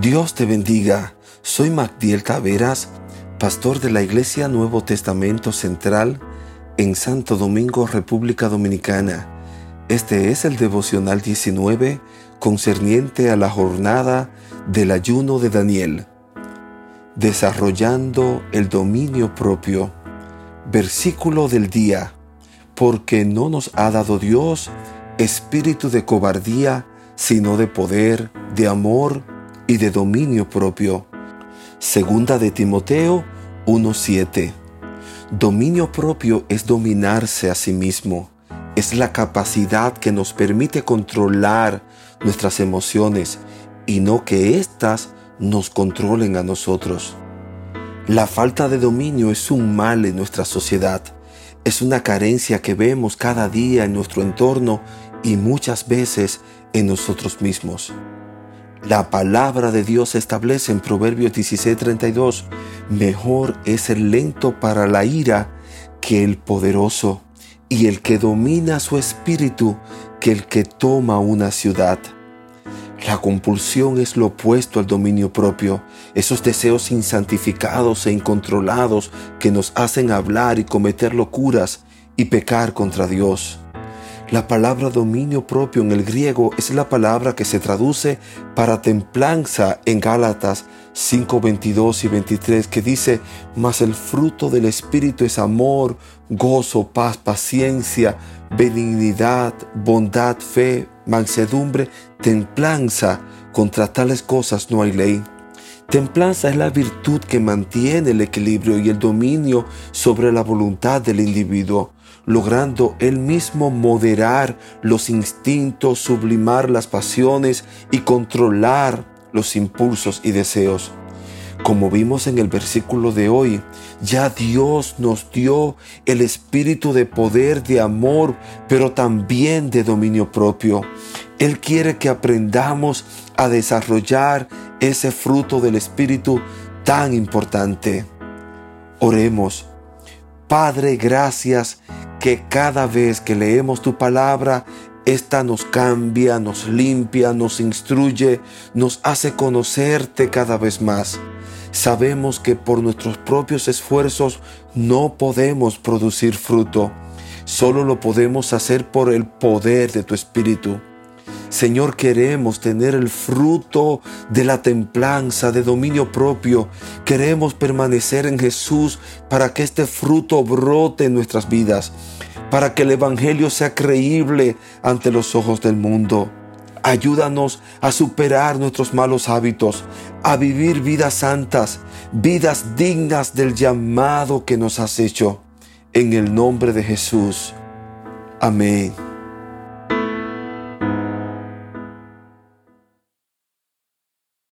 Dios te bendiga. Soy Magdiel Taveras, pastor de la Iglesia Nuevo Testamento Central en Santo Domingo, República Dominicana. Este es el devocional 19 concerniente a la jornada del ayuno de Daniel. Desarrollando el dominio propio. Versículo del día. Porque no nos ha dado Dios espíritu de cobardía, sino de poder, de amor y de dominio propio. Segunda de Timoteo 1:7. Dominio propio es dominarse a sí mismo. Es la capacidad que nos permite controlar nuestras emociones y no que éstas nos controlen a nosotros. La falta de dominio es un mal en nuestra sociedad. Es una carencia que vemos cada día en nuestro entorno y muchas veces en nosotros mismos. La palabra de Dios establece en Proverbios 16:32, mejor es el lento para la ira que el poderoso, y el que domina su espíritu que el que toma una ciudad. La compulsión es lo opuesto al dominio propio, esos deseos insantificados e incontrolados que nos hacen hablar y cometer locuras y pecar contra Dios. La palabra dominio propio en el griego es la palabra que se traduce para templanza en Gálatas 5, 22 y 23 que dice, mas el fruto del Espíritu es amor, gozo, paz, paciencia, benignidad, bondad, fe, mansedumbre, templanza. Contra tales cosas no hay ley. Templanza es la virtud que mantiene el equilibrio y el dominio sobre la voluntad del individuo logrando él mismo moderar los instintos, sublimar las pasiones y controlar los impulsos y deseos. Como vimos en el versículo de hoy, ya Dios nos dio el espíritu de poder, de amor, pero también de dominio propio. Él quiere que aprendamos a desarrollar ese fruto del espíritu tan importante. Oremos. Padre, gracias que cada vez que leemos tu palabra, esta nos cambia, nos limpia, nos instruye, nos hace conocerte cada vez más. Sabemos que por nuestros propios esfuerzos no podemos producir fruto, solo lo podemos hacer por el poder de tu Espíritu. Señor, queremos tener el fruto de la templanza, de dominio propio. Queremos permanecer en Jesús para que este fruto brote en nuestras vidas, para que el Evangelio sea creíble ante los ojos del mundo. Ayúdanos a superar nuestros malos hábitos, a vivir vidas santas, vidas dignas del llamado que nos has hecho. En el nombre de Jesús. Amén.